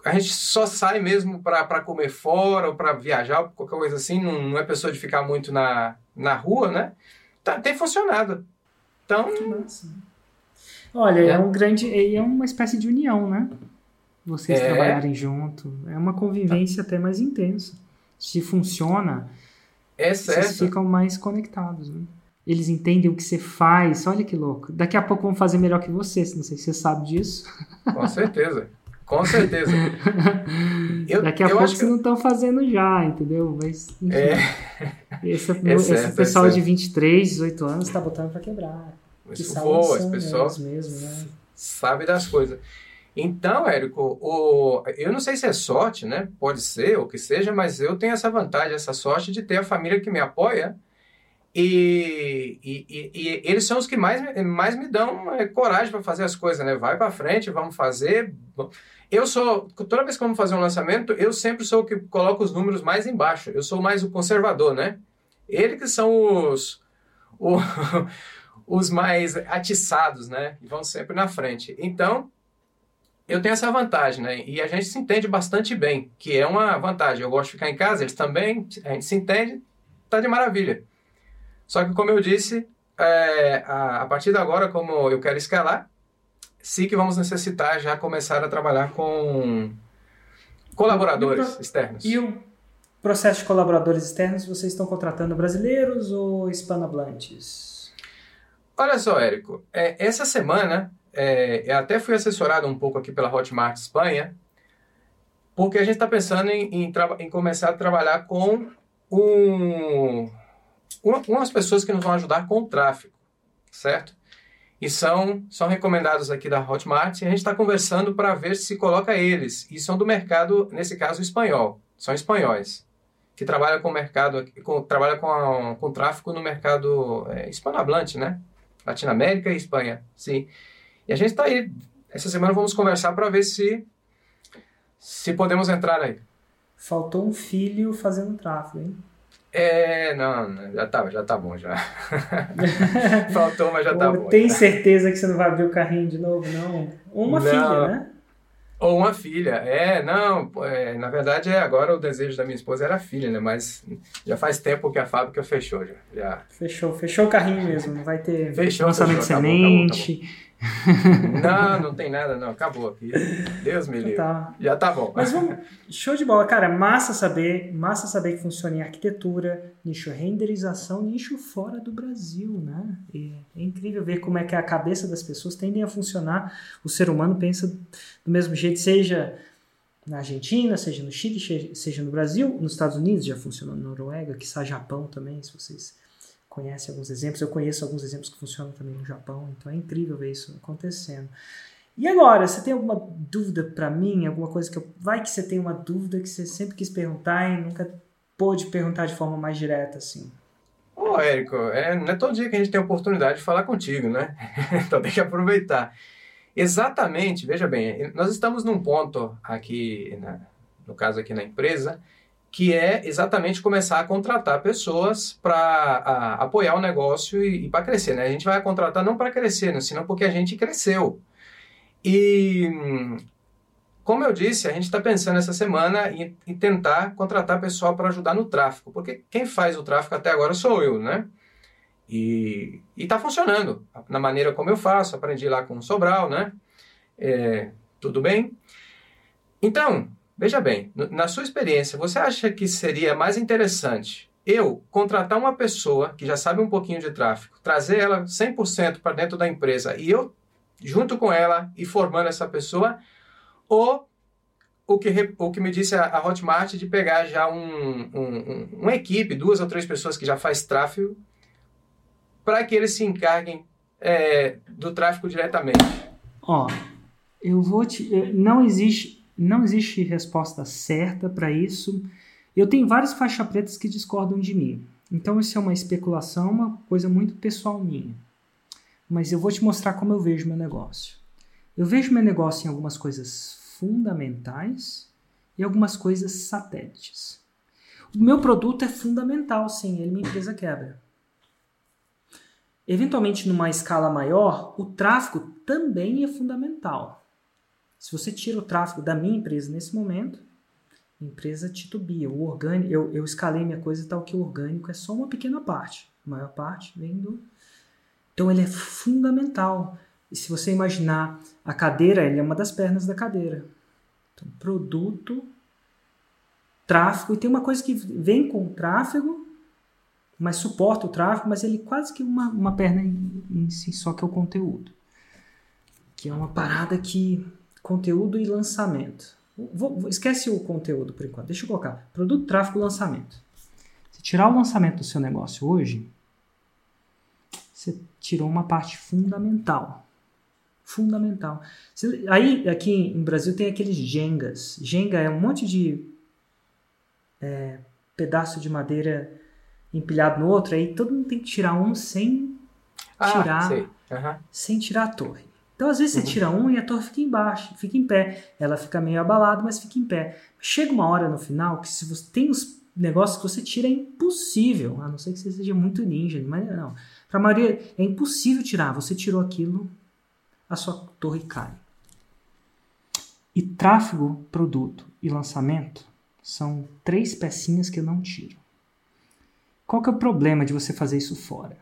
a gente só sai mesmo para comer fora ou para viajar, qualquer coisa assim, não, não, é pessoa de ficar muito na, na rua, né? Tá, tem funcionado. Então. Olha, é. é um grande. É uma espécie de união, né? Vocês é. trabalharem junto. É uma convivência até mais intensa. Se funciona, é certo. vocês ficam mais conectados, né? Eles entendem o que você faz. Olha que louco. Daqui a pouco vão fazer melhor que você. Não sei se você sabe disso. Com certeza. Com certeza. Eu, Daqui a pouco vocês que... não estão fazendo já, entendeu? Mas, enfim, é... esse, é esse certo, pessoal é de 23, 18 anos está botando para quebrar. Isso voa, esse pessoal mesmo, né? sabe das coisas. Então, Érico, o, eu não sei se é sorte, né? Pode ser, ou que seja, mas eu tenho essa vantagem, essa sorte de ter a família que me apoia e, e, e, e, eles são os que mais, mais me dão é, coragem para fazer as coisas, né? Vai para frente, vamos fazer. Eu sou, toda vez que vamos fazer um lançamento, eu sempre sou o que coloca os números mais embaixo. Eu sou mais o conservador, né? Eles que são os, o, os mais atiçados, né? E vão sempre na frente. Então, eu tenho essa vantagem, né? E a gente se entende bastante bem, que é uma vantagem. Eu gosto de ficar em casa, eles também, a gente se entende, tá de maravilha. Só que, como eu disse, é, a, a, partir de agora, como eu quero escalar, sim que vamos necessitar já começar a trabalhar com colaboradores e externos. E o processo de colaboradores externos, vocês estão contratando brasileiros ou hispanohablantes? Olha só, Érico, é, essa semana é, eu até fui assessorado um pouco aqui pela Hotmart Espanha, porque a gente está pensando em, em, em começar a trabalhar com um umas pessoas que nos vão ajudar com o tráfego, certo? E são, são recomendados aqui da Hotmart e a gente está conversando para ver se coloca eles. E são do mercado, nesse caso, espanhol. São espanhóis que trabalham com mercado, com, com, com tráfego no mercado é, hispanohablante, né? Latinoamérica e Espanha, sim. E a gente está aí. Essa semana vamos conversar para ver se, se podemos entrar aí. Faltou um filho fazendo tráfego, hein? É, não, já tá, já tá bom já. Faltou, mas já tá bom. Tem certeza que você não vai abrir o carrinho de novo, não? Uma não. filha, né? Ou uma filha, é, não, é, na verdade é agora o desejo da minha esposa era filha, né, mas já faz tempo que a fábrica fechou já. já. Fechou, fechou o carrinho mesmo, não vai ter fechou, lançamento fechou, de semente, acabou, acabou. Não, não tem nada, não. Acabou aqui. Deus me livre. Tá. Já tá bom. Mas vamos. Show de bola, cara. Massa saber, massa saber que funciona em arquitetura, nicho renderização, nicho fora do Brasil, né? E é incrível ver como é que a cabeça das pessoas tendem a funcionar. O ser humano pensa do mesmo jeito, seja na Argentina, seja no Chile, seja no Brasil, nos Estados Unidos já funcionou na Noruega, que está Japão também, se vocês conhece alguns exemplos. Eu conheço alguns exemplos que funcionam também no Japão, então é incrível ver isso acontecendo. E agora, você tem alguma dúvida para mim? Alguma coisa que eu... Vai que você tem uma dúvida que você sempre quis perguntar e nunca pôde perguntar de forma mais direta, assim. Ô, Érico, é, não é todo dia que a gente tem a oportunidade de falar contigo, né? então tem que aproveitar. Exatamente, veja bem, nós estamos num ponto aqui, no caso aqui na empresa, que é exatamente começar a contratar pessoas para apoiar o negócio e, e para crescer. Né? A gente vai contratar não para crescer, né? senão porque a gente cresceu. E, como eu disse, a gente está pensando essa semana em, em tentar contratar pessoal para ajudar no tráfego, porque quem faz o tráfego até agora sou eu, né? E está funcionando na maneira como eu faço, aprendi lá com o Sobral, né? É, tudo bem? Então, Veja bem, na sua experiência, você acha que seria mais interessante eu contratar uma pessoa que já sabe um pouquinho de tráfego, trazer ela 100% para dentro da empresa e eu, junto com ela, e formando essa pessoa, ou o que, o que me disse a, Hotmart de pegar já um, um, uma equipe, duas ou três pessoas que já faz tráfego, para que eles se encarguem é, do tráfego diretamente? Ó, eu vou te. Não existe não existe resposta certa para isso. Eu tenho vários faixa pretas que discordam de mim. Então isso é uma especulação, uma coisa muito pessoal minha. Mas eu vou te mostrar como eu vejo meu negócio. Eu vejo meu negócio em algumas coisas fundamentais e algumas coisas satélites. O meu produto é fundamental, sem ele minha empresa quebra. Eventualmente, numa escala maior, o tráfego também é fundamental. Se você tira o tráfego da minha empresa nesse momento, empresa titubia. O orgânico, eu, eu escalei minha coisa tal que o orgânico é só uma pequena parte. A maior parte vem do. Então ele é fundamental. E se você imaginar a cadeira, ele é uma das pernas da cadeira. Então, produto, tráfego, e tem uma coisa que vem com o tráfego, mas suporta o tráfego, mas ele quase que uma, uma perna em, em si, só que é o conteúdo. Que é uma parada que conteúdo e lançamento. Vou, esquece o conteúdo por enquanto. Deixa eu colocar. Produto, tráfego, lançamento. Se tirar o lançamento do seu negócio hoje, você tirou uma parte fundamental. Fundamental. Aí, aqui em Brasil, tem aqueles Jengas. Jenga é um monte de é, pedaço de madeira empilhado no outro. Aí todo mundo tem que tirar um sem ah, tirar, uhum. sem tirar a torre. Então, às vezes, você uhum. tira um e a torre fica embaixo, fica em pé. Ela fica meio abalada, mas fica em pé. Chega uma hora no final que se você tem os negócios que você tira é impossível, a não ser que você seja muito ninja, mas não. Para a maioria é impossível tirar. Você tirou aquilo, a sua torre cai. E tráfego, produto e lançamento são três pecinhas que eu não tiro. Qual que é o problema de você fazer isso fora?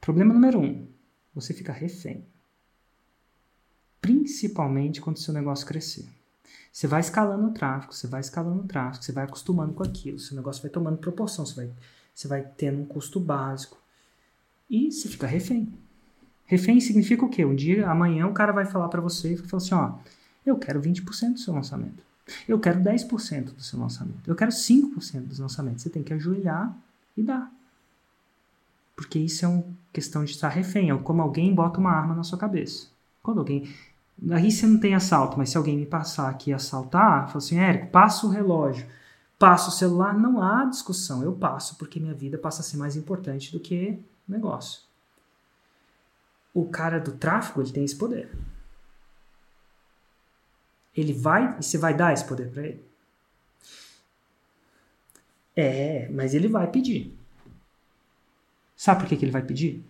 Problema número um, você fica refém principalmente quando o seu negócio crescer. Você vai escalando o tráfego, você vai escalando o tráfego, você vai acostumando com aquilo, seu negócio vai tomando proporção, você vai, você vai tendo um custo básico e você fica refém. Refém significa o quê? Um dia, amanhã, o cara vai falar para você e falar assim, ó, eu quero 20% do seu lançamento. Eu quero 10% do seu lançamento. Eu quero 5% dos lançamentos. Você tem que ajoelhar e dar. Porque isso é uma questão de estar refém. É como alguém bota uma arma na sua cabeça. Quando alguém Aí você não tem assalto, mas se alguém me passar aqui e assaltar, fala assim, Érico, passa o relógio, passa o celular, não há discussão. Eu passo porque minha vida passa a ser mais importante do que negócio. O cara do tráfico, ele tem esse poder. Ele vai, e você vai dar esse poder para ele? É, mas ele vai pedir. Sabe por que, que ele vai pedir?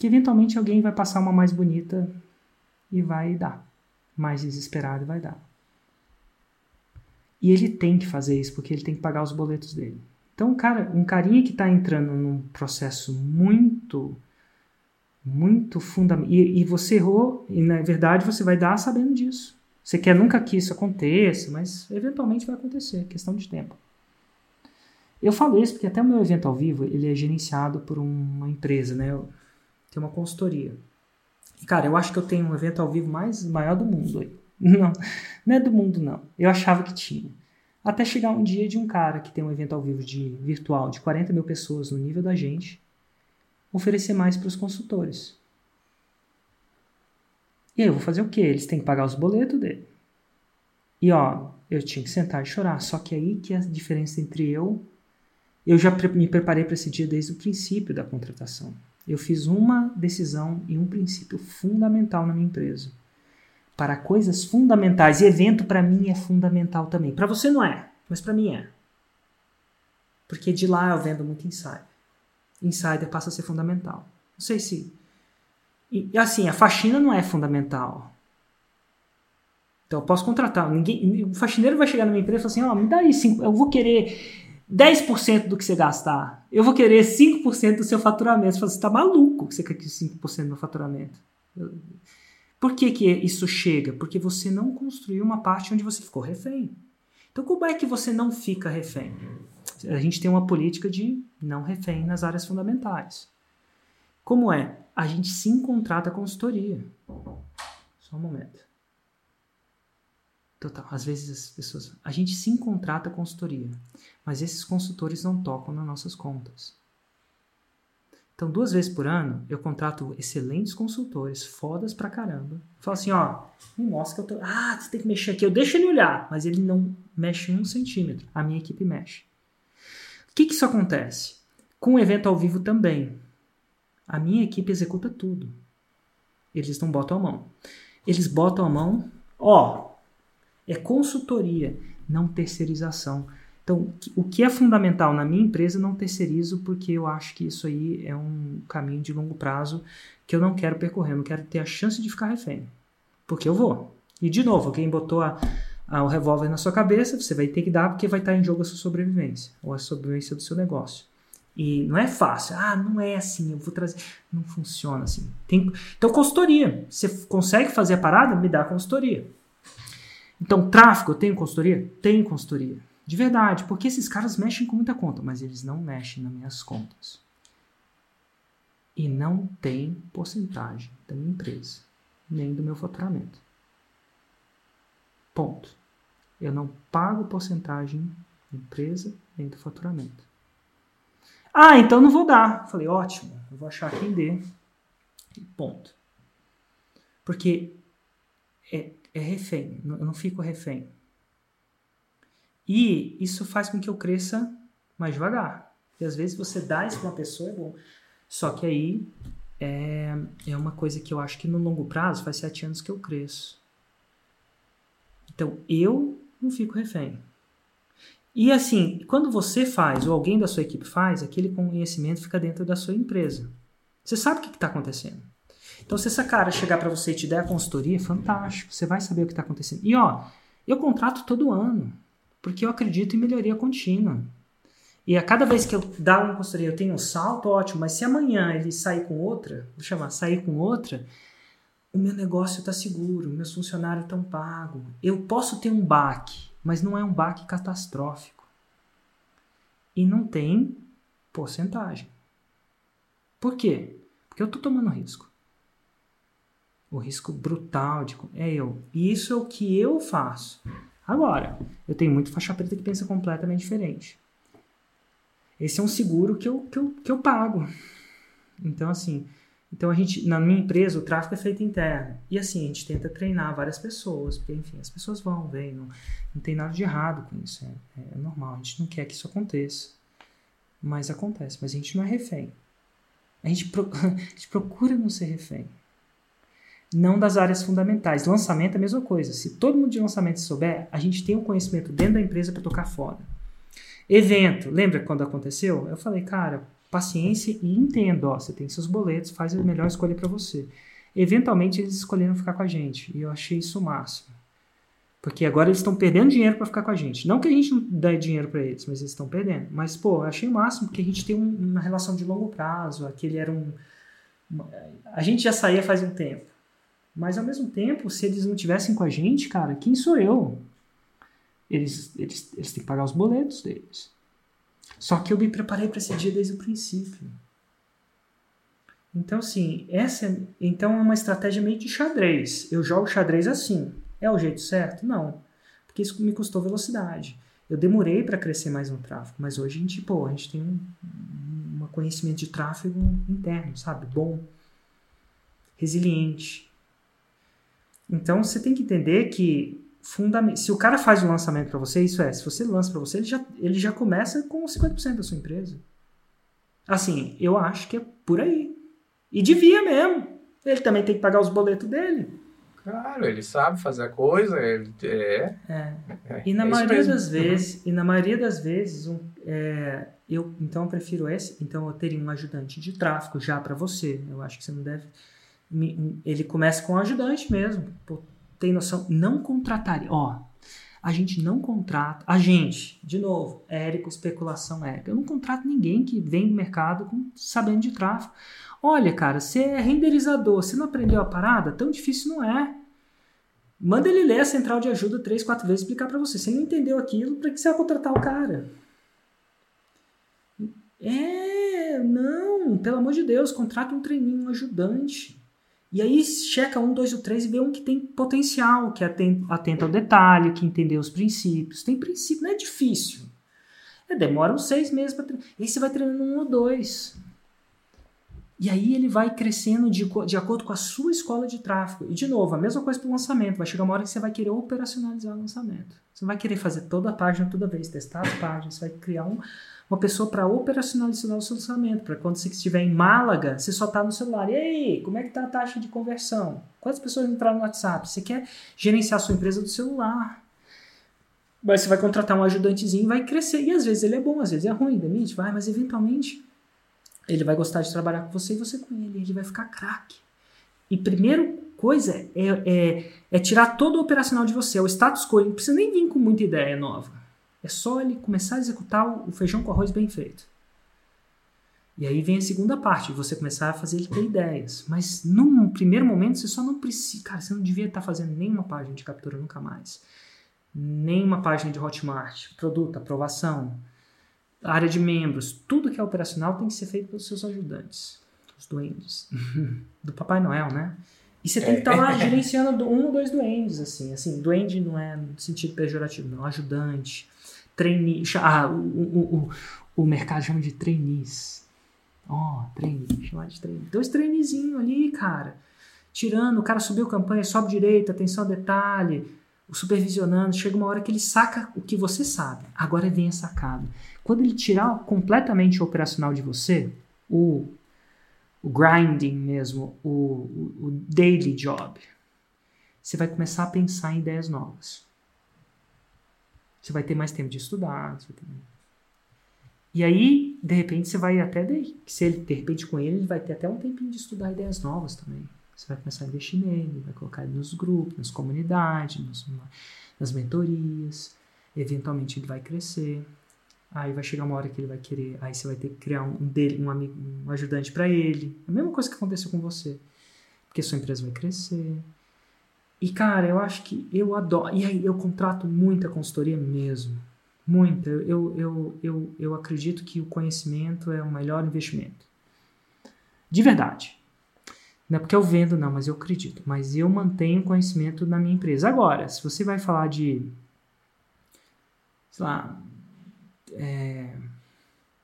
Que eventualmente alguém vai passar uma mais bonita e vai dar. Mais desesperado vai dar. E ele tem que fazer isso porque ele tem que pagar os boletos dele. Então, cara, um carinha que está entrando num processo muito, muito fundamental. E, e, você errou, e na verdade você vai dar sabendo disso. Você quer nunca que isso aconteça, mas eventualmente vai acontecer, questão de tempo. Eu falo isso porque até o meu evento ao vivo ele é gerenciado por uma empresa, né? Tem uma consultoria. E, cara, eu acho que eu tenho um evento ao vivo mais maior do mundo. Não, não é do mundo, não. Eu achava que tinha. Até chegar um dia de um cara que tem um evento ao vivo de virtual de 40 mil pessoas no nível da gente, oferecer mais para os consultores. E aí eu vou fazer o quê? Eles têm que pagar os boletos dele. E ó, eu tinha que sentar e chorar. Só que aí que é a diferença entre eu. Eu já me preparei para esse dia desde o princípio da contratação. Eu fiz uma decisão e um princípio fundamental na minha empresa para coisas fundamentais. E evento para mim é fundamental também. Para você não é, mas para mim é. Porque de lá eu vendo muito insider. Insider passa a ser fundamental. Não sei se. E assim, a faxina não é fundamental. Então eu posso contratar. Ninguém, o faxineiro vai chegar na minha empresa e falar assim: ó, oh, me dá aí 5, eu vou querer 10% do que você gastar. Eu vou querer 5% do seu faturamento. Você fala, você tá maluco que você quer 5% do meu faturamento. Por que, que isso chega? Porque você não construiu uma parte onde você ficou refém. Então, como é que você não fica refém? A gente tem uma política de não refém nas áreas fundamentais. Como é? A gente sim contrata consultoria. Só um momento. Total. Às vezes as pessoas. A gente sim contrata consultoria, mas esses consultores não tocam nas nossas contas. Então, duas vezes por ano, eu contrato excelentes consultores, fodas pra caramba. Falo assim, ó, me mostra que eu tô... Ah, você tem que mexer aqui. Eu deixo ele olhar, mas ele não mexe um centímetro. A minha equipe mexe. O que que isso acontece? Com o evento ao vivo também. A minha equipe executa tudo. Eles não botam a mão. Eles botam a mão, ó, é consultoria, não terceirização. Então, o que é fundamental na minha empresa, não terceirizo, porque eu acho que isso aí é um caminho de longo prazo que eu não quero percorrer, eu não quero ter a chance de ficar refém. Porque eu vou. E, de novo, quem botou a, a, o revólver na sua cabeça, você vai ter que dar, porque vai estar em jogo a sua sobrevivência, ou a sobrevivência do seu negócio. E não é fácil. Ah, não é assim, eu vou trazer. Não funciona assim. Tem... Então, consultoria. Você consegue fazer a parada? Me dá consultoria. Então, tráfego, eu tenho consultoria? Tenho consultoria. De verdade, porque esses caras mexem com muita conta, mas eles não mexem nas minhas contas. E não tem porcentagem da minha empresa, nem do meu faturamento. Ponto. Eu não pago porcentagem da empresa nem do faturamento. Ah, então não vou dar. Falei, ótimo, eu vou achar quem dê. Ponto. Porque é, é refém, eu não fico refém. E isso faz com que eu cresça mais devagar. E às vezes você dá isso para uma pessoa é bom. Só que aí é, é uma coisa que eu acho que no longo prazo faz sete anos que eu cresço. Então eu não fico refém. E assim, quando você faz ou alguém da sua equipe faz, aquele conhecimento fica dentro da sua empresa. Você sabe o que está acontecendo. Então, se essa cara chegar para você e te der a consultoria, fantástico, você vai saber o que está acontecendo. E ó, eu contrato todo ano porque eu acredito em melhoria contínua. E a cada vez que eu dar uma consultoria, eu tenho um salto, ótimo, mas se amanhã ele sair com outra, vou chamar, sair com outra, o meu negócio está seguro, meus funcionários estão pagos. Eu posso ter um baque, mas não é um baque catastrófico. E não tem porcentagem. Por quê? Porque eu estou tomando risco. O risco brutal de é eu. E isso é o que eu faço. Agora, eu tenho muito faixa preta que pensa completamente diferente. Esse é um seguro que eu, que eu, que eu pago. Então, assim, então a gente, na minha empresa, o tráfego é feito interno. E assim, a gente tenta treinar várias pessoas, porque, enfim, as pessoas vão, vêm, não, não tem nada de errado com isso. É, é normal, a gente não quer que isso aconteça. Mas acontece, mas a gente não é refém. A gente, pro, a gente procura não ser refém não das áreas fundamentais. Lançamento é a mesma coisa. Se todo mundo de lançamento souber, a gente tem um conhecimento dentro da empresa para tocar fora. Evento, lembra quando aconteceu? Eu falei, cara, paciência e entendo, ó, você tem seus boletos, faz a melhor escolha para você. Eventualmente eles escolheram ficar com a gente e eu achei isso o máximo. Porque agora eles estão perdendo dinheiro para ficar com a gente. Não que a gente não dê dinheiro para eles, mas eles estão perdendo. Mas, pô, eu achei o máximo porque a gente tem um, uma relação de longo prazo. Aquele era um. Uma, a gente já saía faz um tempo. Mas ao mesmo tempo, se eles não tivessem com a gente, cara, quem sou eu? Eles, eles, eles têm que pagar os boletos deles. Só que eu me preparei para esse dia desde o princípio. Então, assim, essa é, então é uma estratégia meio de xadrez. Eu jogo xadrez assim. É o jeito certo? Não. Porque isso me custou velocidade. Eu demorei para crescer mais no tráfego, mas hoje a gente, pô, a gente tem um, um conhecimento de tráfego interno, sabe? Bom, resiliente. Então você tem que entender que se o cara faz um lançamento para você, isso é, se você lança para você, ele já, ele já começa com 50% da sua empresa. Assim, eu acho que é por aí. E devia mesmo. Ele também tem que pagar os boletos dele. Claro, ele sabe fazer a coisa, ele é. é. é e na é maioria das uhum. vezes, e na maioria das vezes, um, é, eu então eu prefiro esse. Então eu teria um ajudante de tráfego já para você. Eu acho que você não deve. Ele começa com um ajudante mesmo. Pô, tem noção? Não contrataria. Ó, a gente não contrata. A gente, de novo, Érico, especulação érica. Eu não contrato ninguém que vem do mercado com, sabendo de tráfego. Olha, cara, você é renderizador, você não aprendeu a parada? Tão difícil não é. Manda ele ler a central de ajuda três, quatro vezes explicar para você. Você não entendeu aquilo, para que você vai contratar o cara? É, não, pelo amor de Deus, contrata um treininho, um ajudante. E aí checa um, dois ou três e vê um que tem potencial, que atenta ao detalhe, que entendeu os princípios. Tem princípio, não é difícil. É, demora uns seis meses para treinar. E aí você vai treinando um ou dois. E aí ele vai crescendo de, de acordo com a sua escola de tráfego. E de novo, a mesma coisa para o lançamento. Vai chegar uma hora que você vai querer operacionalizar o lançamento. Você não vai querer fazer toda a página toda vez, testar as páginas. Você vai criar um, uma pessoa para operacionalizar o seu lançamento. Para quando você estiver em Málaga, você só está no celular. E aí, como é que está a taxa de conversão? Quantas pessoas entraram no WhatsApp? Você quer gerenciar a sua empresa do celular. Mas você vai contratar um ajudantezinho e vai crescer. E às vezes ele é bom, às vezes é ruim, demite, vai, mas eventualmente ele vai gostar de trabalhar com você e você com ele. Ele vai ficar craque. E primeiro coisa é, é, é, tirar todo o operacional de você. É o status quo. Não precisa nem vir com muita ideia nova. É só ele começar a executar o feijão com arroz bem feito. E aí vem a segunda parte, você começar a fazer ele ter ideias. Mas num primeiro momento você só não precisa. Cara, você não devia estar fazendo nenhuma página de captura nunca mais. Nenhuma página de Hotmart. Produto, aprovação área de membros, tudo que é operacional tem que ser feito pelos seus ajudantes, os duendes, do Papai Noel, né? E você tem que estar tá lá é. gerenciando um ou dois duendes, assim. Assim, duende não é no sentido pejorativo, não. Ajudante, trainee. Ah, o, o, o, o mercado chama de trainees. Ó, oh, trainee, chamar de trainee. Dois traineezinhos ali, cara. Tirando, o cara subiu campanha, sobe direita, atenção a detalhe, o supervisionando. Chega uma hora que ele saca o que você sabe. Agora vem a sacada. Quando ele tirar completamente o operacional de você, o, o grinding mesmo, o, o, o daily job, você vai começar a pensar em ideias novas. Você vai ter mais tempo de estudar. Ter... E aí, de repente, você vai até. Se ele, de repente, com ele, ele vai ter até um tempinho de estudar ideias novas também. Você vai começar a investir nele, vai colocar ele nos grupos, nas comunidades, nos, nas mentorias. Eventualmente ele vai crescer. Aí vai chegar uma hora que ele vai querer, aí você vai ter que criar um dele, um amigo, um ajudante para ele. A mesma coisa que aconteceu com você. Porque sua empresa vai crescer. E cara, eu acho que eu adoro. E aí eu contrato muita consultoria mesmo. Muita. Eu, eu, eu, eu acredito que o conhecimento é o melhor investimento. De verdade. Não é porque eu vendo, não, mas eu acredito. Mas eu mantenho conhecimento na minha empresa. Agora, se você vai falar de. Sei lá, é,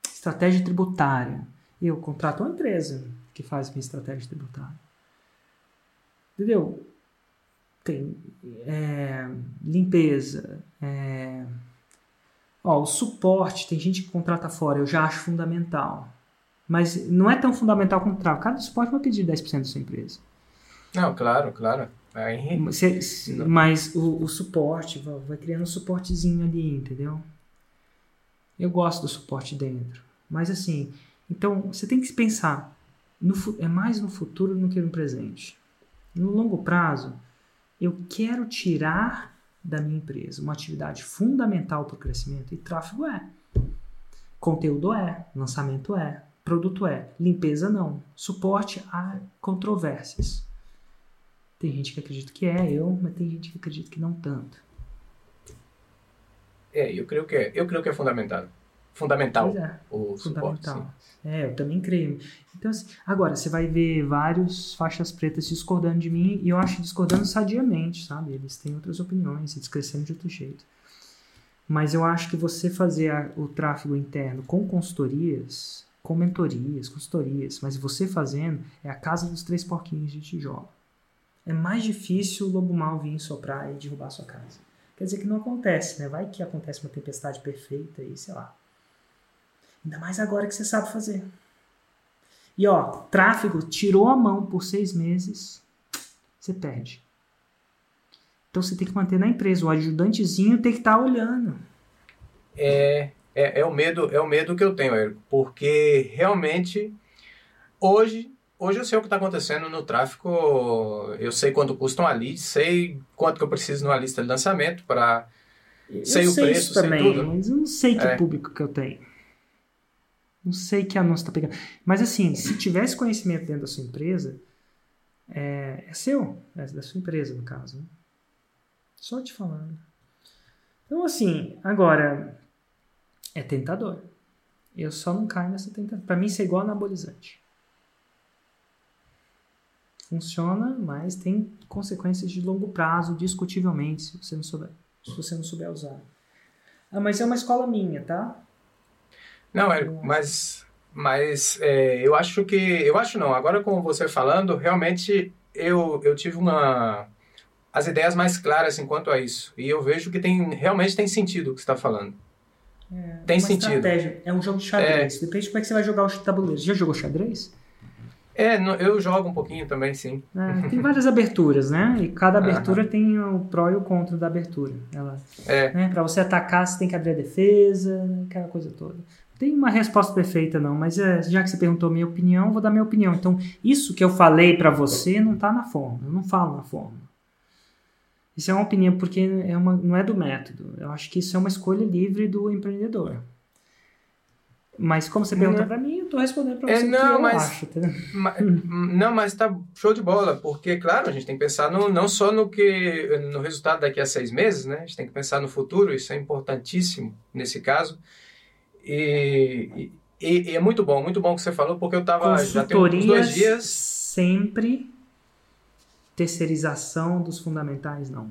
estratégia tributária. Eu contrato uma empresa que faz minha estratégia tributária. Entendeu? Tem é, limpeza, é, ó, o suporte, tem gente que contrata fora, eu já acho fundamental. Mas não é tão fundamental como o tráfego. Cada suporte vai pedir 10% da sua empresa. Não, claro, claro. Aí... Mas o, o suporte, vai criando um suportezinho ali, entendeu? Eu gosto do suporte dentro. Mas assim, então você tem que pensar, no, é mais no futuro do que no presente. No longo prazo, eu quero tirar da minha empresa uma atividade fundamental para o crescimento e tráfego é. Conteúdo é, lançamento é, produto é, limpeza não, suporte a controvérsias. Tem gente que acredita que é, eu, mas tem gente que acredita que não tanto. É, eu creio que é, eu creio que é fundamental. Fundamental é, o fundamental. suporte. Sim. É, eu também creio. Então, assim, agora, você vai ver vários faixas pretas discordando de mim, e eu acho discordando sadiamente, sabe? Eles têm outras opiniões, eles crescendo de outro jeito. Mas eu acho que você fazer a, o tráfego interno com consultorias, com mentorias, consultorias, mas você fazendo, é a casa dos três porquinhos de tijolo. É mais difícil o lobo mal vir soprar e derrubar a sua casa. Quer dizer que não acontece, né? Vai que acontece uma tempestade perfeita e sei lá. Ainda mais agora que você sabe fazer. E ó, tráfego tirou a mão por seis meses, você perde. Então você tem que manter na empresa. O ajudantezinho tem que estar tá olhando. É, é, é, o medo, é o medo que eu tenho, Érico, porque realmente hoje, hoje eu sei o que está acontecendo no tráfego. Eu sei quanto custa uma lead, sei quanto que eu preciso numa lista de lançamento para sei o preço, sei também, tudo. Mas eu não sei que é. público que eu tenho. Não sei que anúncio está pegando. Mas assim, se tivesse conhecimento dentro da sua empresa, é, é seu, é da sua empresa, no caso. Né? Só te falando. Então, assim, agora, é tentador. Eu só não caio nessa tentação. Para mim, isso é igual anabolizante. Funciona, mas tem consequências de longo prazo, discutivelmente, se você não souber, se você não souber usar. Ah, mas é uma escola minha, tá? Não, é, mas, mas é, eu acho que. Eu acho não. Agora, com você falando, realmente eu, eu tive uma. As ideias mais claras enquanto a isso. E eu vejo que tem realmente tem sentido o que você está falando. É, tem sentido. Estratégia. É um jogo de xadrez. É. Depende de como é que você vai jogar o tabuleiro. Já jogou xadrez? É, eu jogo um pouquinho também, sim. É, tem várias aberturas, né? E cada abertura uhum. tem o pró e o contra da abertura. Ela, é. Né? Para você atacar, você tem que abrir a defesa, aquela coisa toda tem uma resposta perfeita não, mas é, já que você perguntou minha opinião, vou dar minha opinião. Então, isso que eu falei para você não está na forma. Eu não falo na forma. Isso é uma opinião porque é uma, não é do método. Eu acho que isso é uma escolha livre do empreendedor. Mas como você perguntou para mim, eu estou respondendo para é, você é, não, mas, acho. Tá? Mas, não, mas tá show de bola, porque, claro, a gente tem que pensar no, não só no que no resultado daqui a seis meses, né? A gente tem que pensar no futuro, isso é importantíssimo nesse caso. E, e, e, é muito bom, muito bom que você falou, porque eu tava já tem uns dois dias. Sempre terceirização dos fundamentais, não.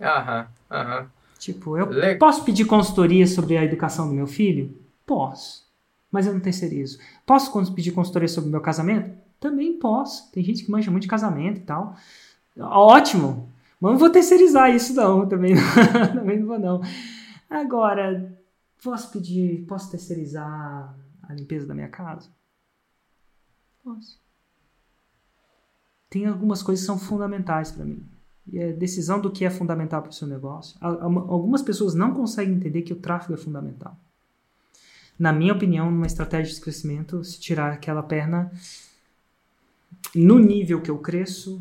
Aham, aham. Tipo, eu Le... posso pedir consultoria sobre a educação do meu filho? Posso. Mas eu não terceirizo. Posso pedir consultoria sobre o meu casamento? Também posso. Tem gente que manja muito de casamento e tal. Ótimo. Mas não vou terceirizar isso, não. Também não, também não vou, não. Agora, Posso pedir, posso terceirizar a limpeza da minha casa? Posso. Tem algumas coisas que são fundamentais para mim. E a decisão do que é fundamental para o seu negócio. Algumas pessoas não conseguem entender que o tráfego é fundamental. Na minha opinião, numa estratégia de crescimento, se tirar aquela perna no nível que eu cresço,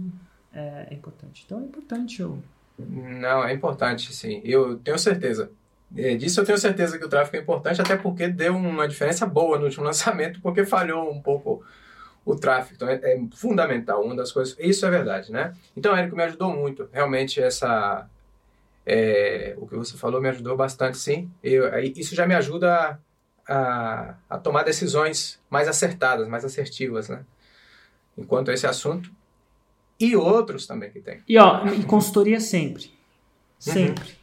é, é importante. Então é importante eu. Não, é importante, sim. Eu tenho certeza. É, disso eu tenho certeza que o tráfego é importante, até porque deu uma diferença boa no último lançamento, porque falhou um pouco o tráfego. Então é, é, fundamental, uma das coisas. Isso é verdade, né? Então, Érico, me ajudou muito. Realmente, essa. É, o que você falou me ajudou bastante, sim. Eu, isso já me ajuda a, a, tomar decisões mais acertadas, mais assertivas, né? Enquanto esse assunto. E outros também que tem. E, ó, e consultoria sempre. Uhum. Sempre. Uhum.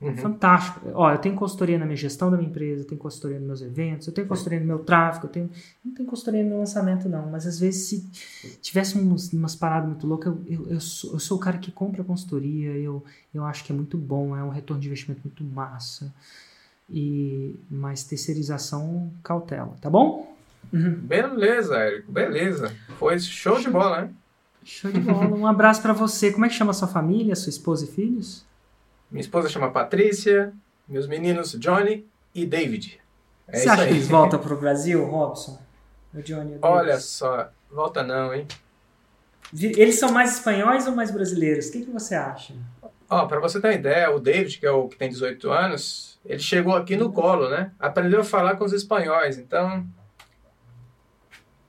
Uhum. Fantástico. Ó, eu tenho consultoria na minha gestão da minha empresa, eu tenho consultoria nos meus eventos, eu tenho consultoria no meu tráfego, eu tenho. Não tenho consultoria no meu lançamento, não. Mas às vezes, se tivesse uns, umas paradas muito loucas, eu, eu, eu, sou, eu sou o cara que compra consultoria, eu, eu acho que é muito bom, é um retorno de investimento muito massa. E mais terceirização, cautela, tá bom? Uhum. Beleza, Érico, beleza. Foi show de bola, né? Show de bola. Um abraço para você. Como é que chama a sua família, sua esposa e filhos? Minha esposa chama Patrícia, meus meninos Johnny e David. É Você acha que eles voltam para o Brasil, Robson? O Johnny, o Olha só, volta não, hein? Eles são mais espanhóis ou mais brasileiros? O que, que você acha? Ó, oh, para você ter uma ideia, o David, que é o que tem 18 anos, ele chegou aqui no colo, né? Aprendeu a falar com os espanhóis, então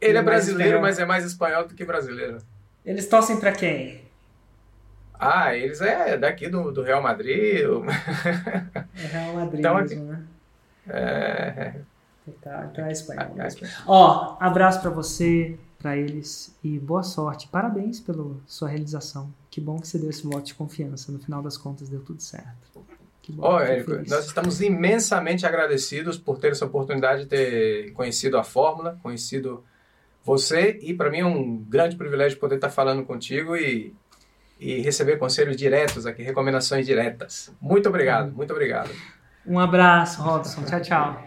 ele é, é brasileiro, mas é mais espanhol do que brasileiro. Eles torcem para quem? Ah, eles é daqui do, do Real Madrid. É Real Madrid então, mesmo, né? É... Tá, então é espanhol. É, Ó, abraço para você, para eles e boa sorte. Parabéns pela sua realização. Que bom que você deu esse voto de confiança. No final das contas deu tudo certo. Que bom. Oh, Érico, nós estamos imensamente agradecidos por ter essa oportunidade de ter conhecido a fórmula, conhecido você e para mim é um grande privilégio poder estar falando contigo e, e receber conselhos diretos aqui, recomendações diretas. Muito obrigado, muito obrigado. Um abraço, Robson. Tchau, tchau.